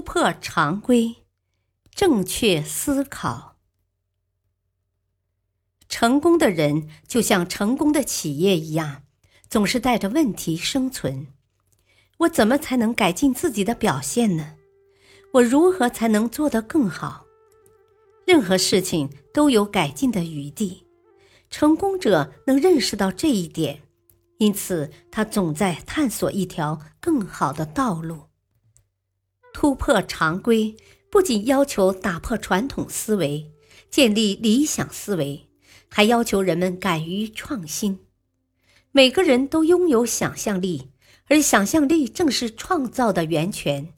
突破常规，正确思考。成功的人就像成功的企业一样，总是带着问题生存。我怎么才能改进自己的表现呢？我如何才能做得更好？任何事情都有改进的余地。成功者能认识到这一点，因此他总在探索一条更好的道路。突破常规不仅要求打破传统思维，建立理想思维，还要求人们敢于创新。每个人都拥有想象力，而想象力正是创造的源泉。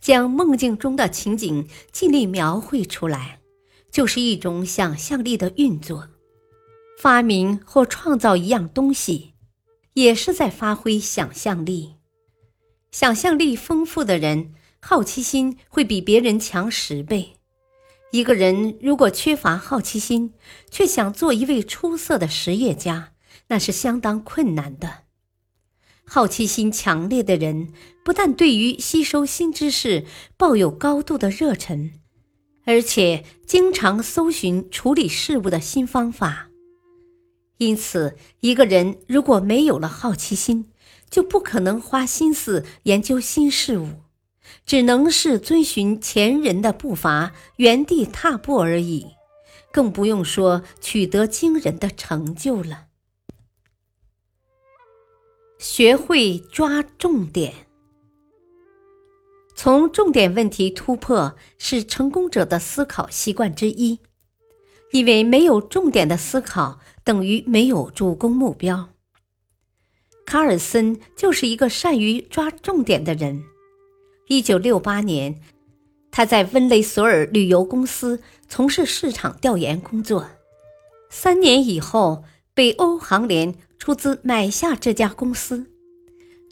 将梦境中的情景尽力描绘出来，就是一种想象力的运作。发明或创造一样东西，也是在发挥想象力。想象力丰富的人。好奇心会比别人强十倍。一个人如果缺乏好奇心，却想做一位出色的实业家，那是相当困难的。好奇心强烈的人，不但对于吸收新知识抱有高度的热忱，而且经常搜寻处理事物的新方法。因此，一个人如果没有了好奇心，就不可能花心思研究新事物。只能是遵循前人的步伐，原地踏步而已，更不用说取得惊人的成就了。学会抓重点，从重点问题突破是成功者的思考习惯之一，因为没有重点的思考等于没有主攻目标。卡尔森就是一个善于抓重点的人。一九六八年，他在温雷索尔旅游公司从事市场调研工作。三年以后，北欧航联出资买下这家公司。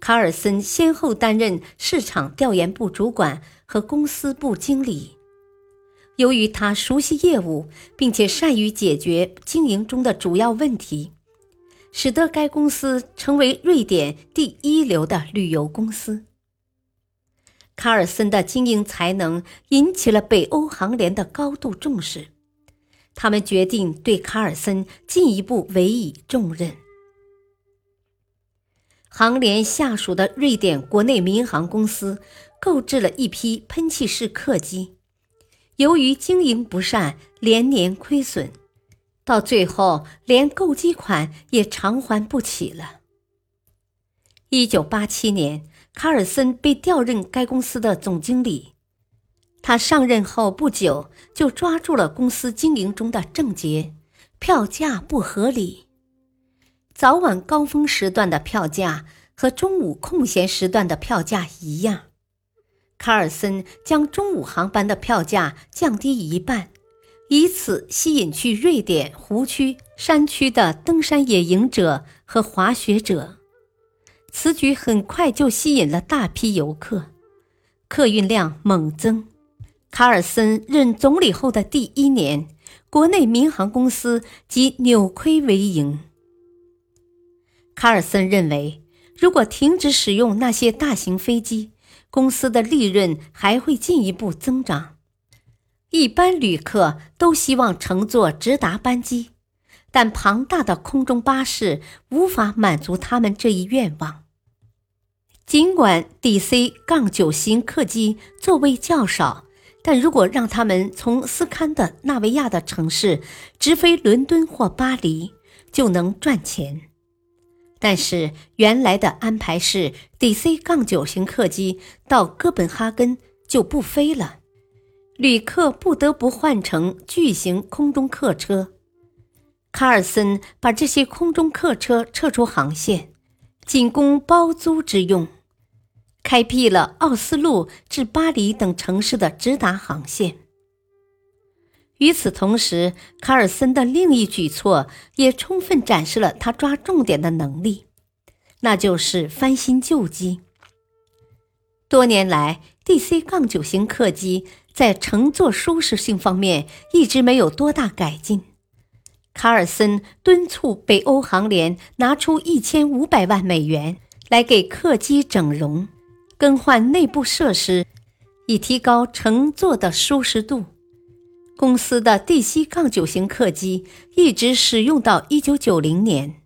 卡尔森先后担任市场调研部主管和公司部经理。由于他熟悉业务，并且善于解决经营中的主要问题，使得该公司成为瑞典第一流的旅游公司。卡尔森的经营才能引起了北欧航联的高度重视，他们决定对卡尔森进一步委以重任。航联下属的瑞典国内民航公司购置了一批喷气式客机，由于经营不善，连年亏损，到最后连购机款也偿还不起了。一九八七年。卡尔森被调任该公司的总经理。他上任后不久，就抓住了公司经营中的症结：票价不合理。早晚高峰时段的票价和中午空闲时段的票价一样。卡尔森将中午航班的票价降低一半，以此吸引去瑞典湖区、山区的登山野营者和滑雪者。此举很快就吸引了大批游客，客运量猛增。卡尔森任总理后的第一年，国内民航公司即扭亏为盈。卡尔森认为，如果停止使用那些大型飞机，公司的利润还会进一步增长。一般旅客都希望乘坐直达班机，但庞大的空中巴士无法满足他们这一愿望。尽管 DC 杠9型客机座位较少，但如果让他们从斯堪的纳维亚的城市直飞伦敦或巴黎，就能赚钱。但是原来的安排是 DC 杠9型客机到哥本哈根就不飞了，旅客不得不换乘巨型空中客车。卡尔森把这些空中客车撤出航线。仅供包租之用。开辟了奥斯陆至巴黎等城市的直达航线。与此同时，卡尔森的另一举措也充分展示了他抓重点的能力，那就是翻新旧机。多年来，DC- 杠九型客机在乘坐舒适性方面一直没有多大改进。卡尔森敦促北欧航联拿出一千五百万美元来给客机整容、更换内部设施，以提高乘坐的舒适度。公司的 DC- 杠九型客机一直使用到一九九零年。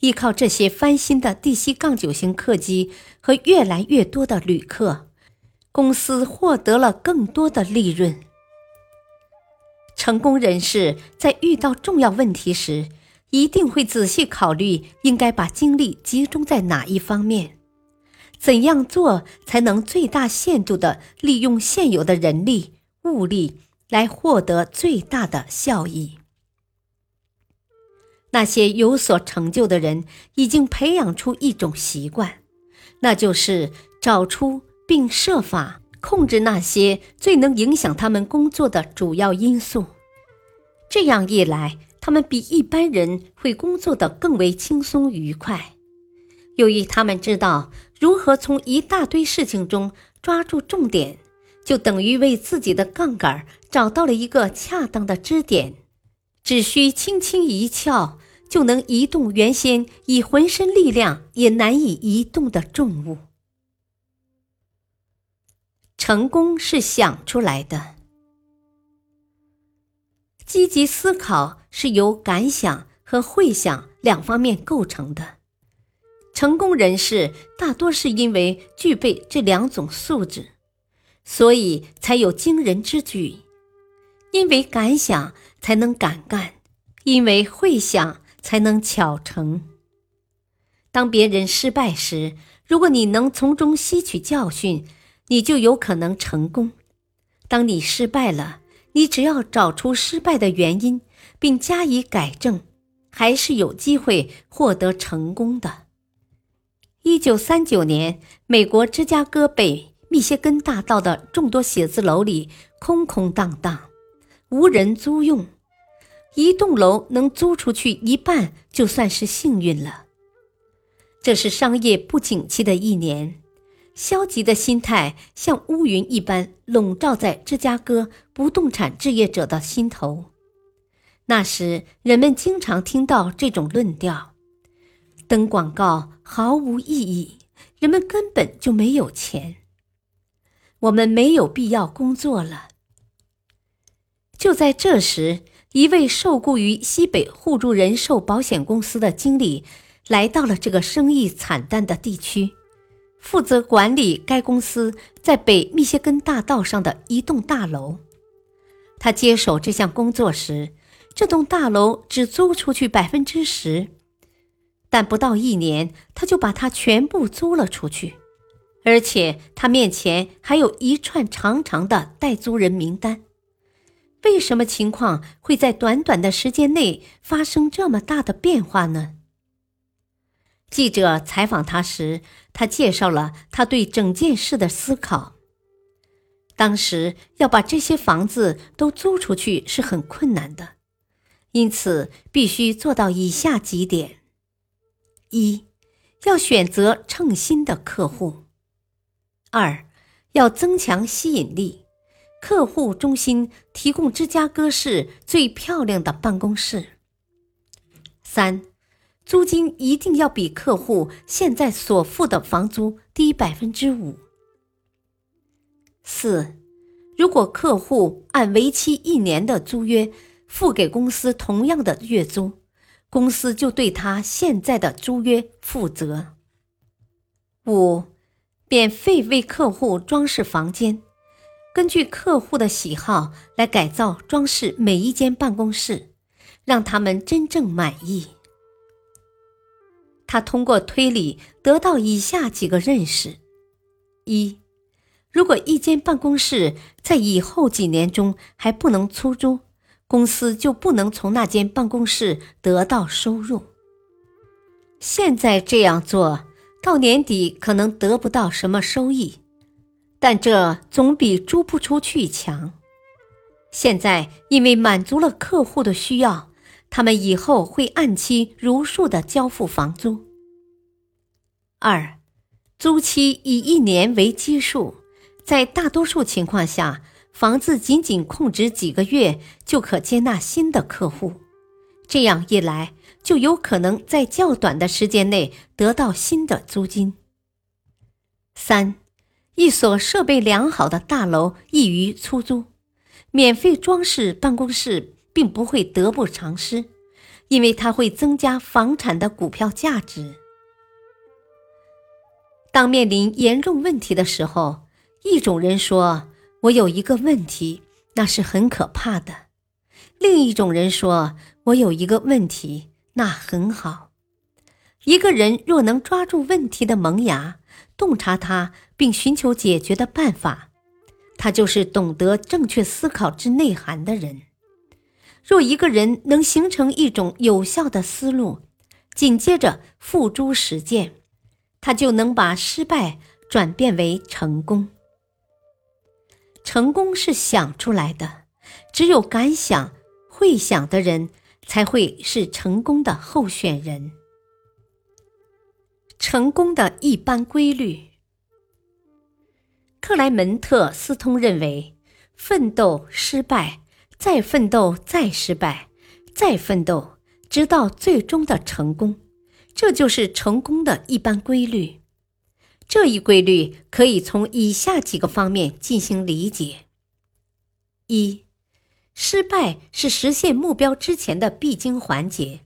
依靠这些翻新的 DC- 杠九型客机和越来越多的旅客，公司获得了更多的利润。成功人士在遇到重要问题时，一定会仔细考虑应该把精力集中在哪一方面，怎样做才能最大限度地利用现有的人力物力来获得最大的效益。那些有所成就的人已经培养出一种习惯，那就是找出并设法控制那些最能影响他们工作的主要因素。这样一来，他们比一般人会工作的更为轻松愉快。由于他们知道如何从一大堆事情中抓住重点，就等于为自己的杠杆找到了一个恰当的支点，只需轻轻一撬。就能移动原先以浑身力量也难以移动的重物。成功是想出来的。积极思考是由感想和会想两方面构成的。成功人士大多是因为具备这两种素质，所以才有惊人之举。因为感想才能敢干，因为会想。才能巧成。当别人失败时，如果你能从中吸取教训，你就有可能成功。当你失败了，你只要找出失败的原因，并加以改正，还是有机会获得成功的。一九三九年，美国芝加哥北密歇根大道的众多写字楼里空空荡荡，无人租用。一栋楼能租出去一半，就算是幸运了。这是商业不景气的一年，消极的心态像乌云一般笼罩在芝加哥不动产置业者的心头。那时，人们经常听到这种论调：登广告毫无意义，人们根本就没有钱，我们没有必要工作了。就在这时。一位受雇于西北互助人寿保险公司的经理来到了这个生意惨淡的地区，负责管理该公司在北密歇根大道上的一栋大楼。他接手这项工作时，这栋大楼只租出去百分之十，但不到一年，他就把它全部租了出去，而且他面前还有一串长长的待租人名单。为什么情况会在短短的时间内发生这么大的变化呢？记者采访他时，他介绍了他对整件事的思考。当时要把这些房子都租出去是很困难的，因此必须做到以下几点：一，要选择称心的客户；二，要增强吸引力。客户中心提供芝加哥市最漂亮的办公室。三，租金一定要比客户现在所付的房租低百分之五。四，如果客户按为期一年的租约付给公司同样的月租，公司就对他现在的租约负责。五，免费为客户装饰房间。根据客户的喜好来改造装饰每一间办公室，让他们真正满意。他通过推理得到以下几个认识：一，如果一间办公室在以后几年中还不能出租，公司就不能从那间办公室得到收入。现在这样做，到年底可能得不到什么收益，但这总比租不出去强。现在因为满足了客户的需要，他们以后会按期如数的交付房租。二，租期以一年为基数，在大多数情况下，房子仅仅空置几个月就可接纳新的客户。这样一来，就有可能在较短的时间内得到新的租金。三，一所设备良好的大楼易于出租，免费装饰办公室并不会得不偿失，因为它会增加房产的股票价值。当面临严重问题的时候，一种人说：“我有一个问题，那是很可怕的。”另一种人说：“我有一个问题，那很好。”一个人若能抓住问题的萌芽，洞察它，并寻求解决的办法，他就是懂得正确思考之内涵的人。若一个人能形成一种有效的思路，紧接着付诸实践。他就能把失败转变为成功。成功是想出来的，只有敢想会想的人才会是成功的候选人。成功的一般规律，克莱门特·斯通认为：奋斗、失败、再奋斗、再失败、再奋斗，直到最终的成功。这就是成功的一般规律。这一规律可以从以下几个方面进行理解：一、失败是实现目标之前的必经环节。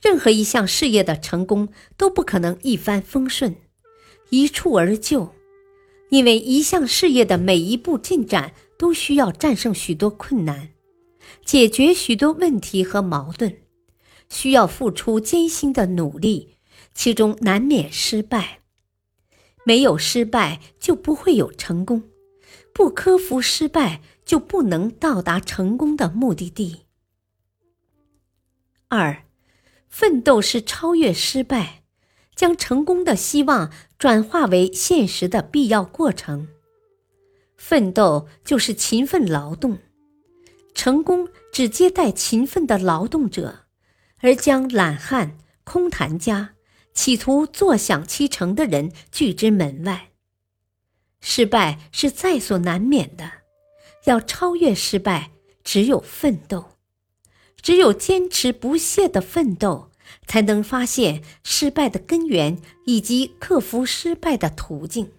任何一项事业的成功都不可能一帆风顺、一蹴而就，因为一项事业的每一步进展都需要战胜许多困难，解决许多问题和矛盾。需要付出艰辛的努力，其中难免失败。没有失败就不会有成功，不克服失败就不能到达成功的目的地。二，奋斗是超越失败，将成功的希望转化为现实的必要过程。奋斗就是勤奋劳动，成功只接待勤奋的劳动者。而将懒汉、空谈家、企图坐享其成的人拒之门外。失败是在所难免的，要超越失败，只有奋斗，只有坚持不懈的奋斗，才能发现失败的根源以及克服失败的途径，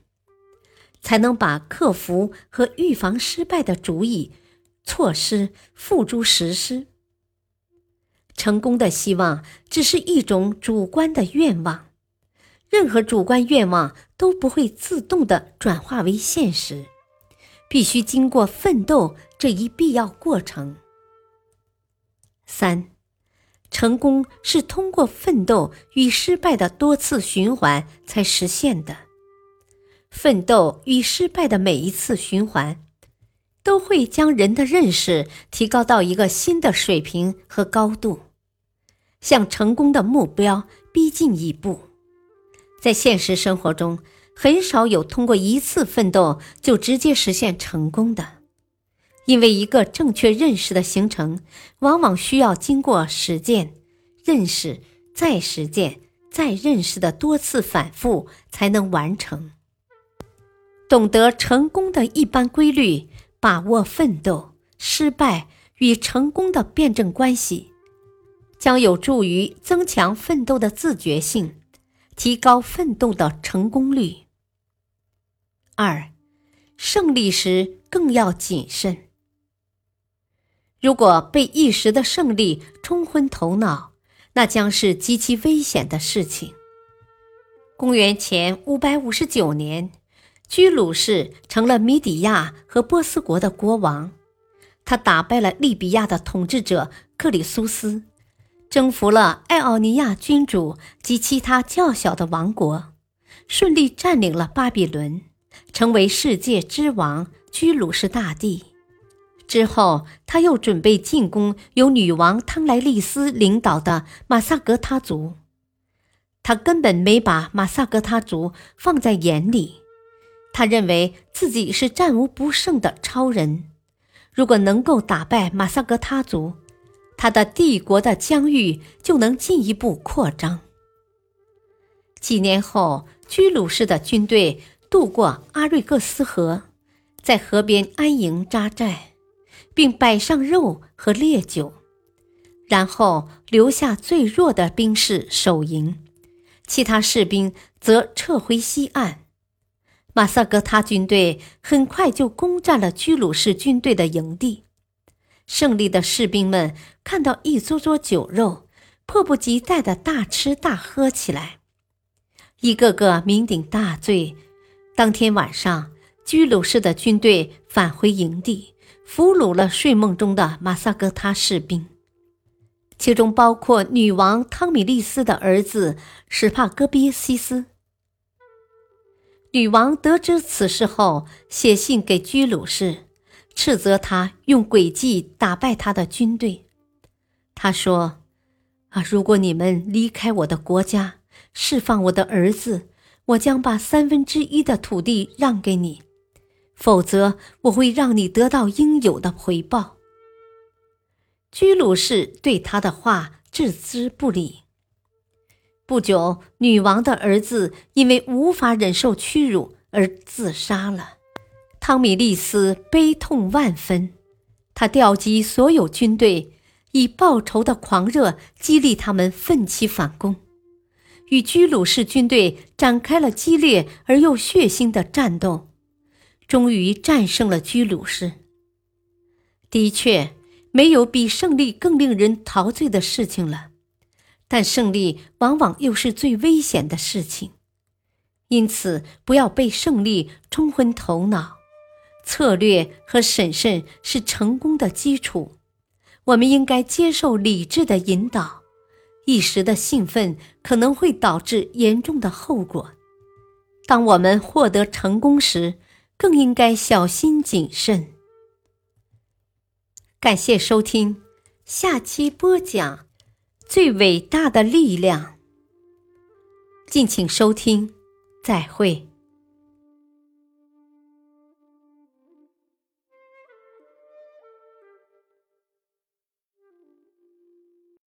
才能把克服和预防失败的主意、措施付诸实施。成功的希望只是一种主观的愿望，任何主观愿望都不会自动的转化为现实，必须经过奋斗这一必要过程。三，成功是通过奋斗与失败的多次循环才实现的，奋斗与失败的每一次循环，都会将人的认识提高到一个新的水平和高度。向成功的目标逼近一步，在现实生活中，很少有通过一次奋斗就直接实现成功的，因为一个正确认识的形成，往往需要经过实践、认识、再实践、再认识的多次反复才能完成。懂得成功的一般规律，把握奋斗、失败与成功的辩证关系。将有助于增强奋斗的自觉性，提高奋斗的成功率。二，胜利时更要谨慎。如果被一时的胜利冲昏头脑，那将是极其危险的事情。公元前五百五十九年，居鲁士成了米底亚和波斯国的国王，他打败了利比亚的统治者克里苏斯。征服了爱奥尼亚君主及其他较小的王国，顺利占领了巴比伦，成为世界之王居鲁士大帝。之后，他又准备进攻由女王汤莱利斯领导的马萨格他族。他根本没把马萨格他族放在眼里。他认为自己是战无不胜的超人，如果能够打败马萨格他族，他的帝国的疆域就能进一步扩张。几年后，居鲁士的军队渡过阿瑞克斯河，在河边安营扎寨，并摆上肉和烈酒，然后留下最弱的兵士守营，其他士兵则撤回西岸。马萨格他军队很快就攻占了居鲁士军队的营地。胜利的士兵们看到一桌桌酒肉，迫不及待地大吃大喝起来，一个个酩酊大醉。当天晚上，居鲁士的军队返回营地，俘虏了睡梦中的马萨格他士兵，其中包括女王汤米利斯的儿子史帕戈比西斯。女王得知此事后，写信给居鲁士，斥责他用诡计打败他的军队。他说：“啊，如果你们离开我的国家，释放我的儿子，我将把三分之一的土地让给你；否则，我会让你得到应有的回报。”居鲁士对他的话置之不理。不久，女王的儿子因为无法忍受屈辱而自杀了。汤米利斯悲痛万分，他调集所有军队，以报仇的狂热激励他们奋起反攻，与居鲁士军队展开了激烈而又血腥的战斗，终于战胜了居鲁士。的确，没有比胜利更令人陶醉的事情了。但胜利往往又是最危险的事情，因此不要被胜利冲昏头脑。策略和审慎是成功的基础。我们应该接受理智的引导。一时的兴奋可能会导致严重的后果。当我们获得成功时，更应该小心谨慎。感谢收听，下期播讲。最伟大的力量。敬请收听，再会。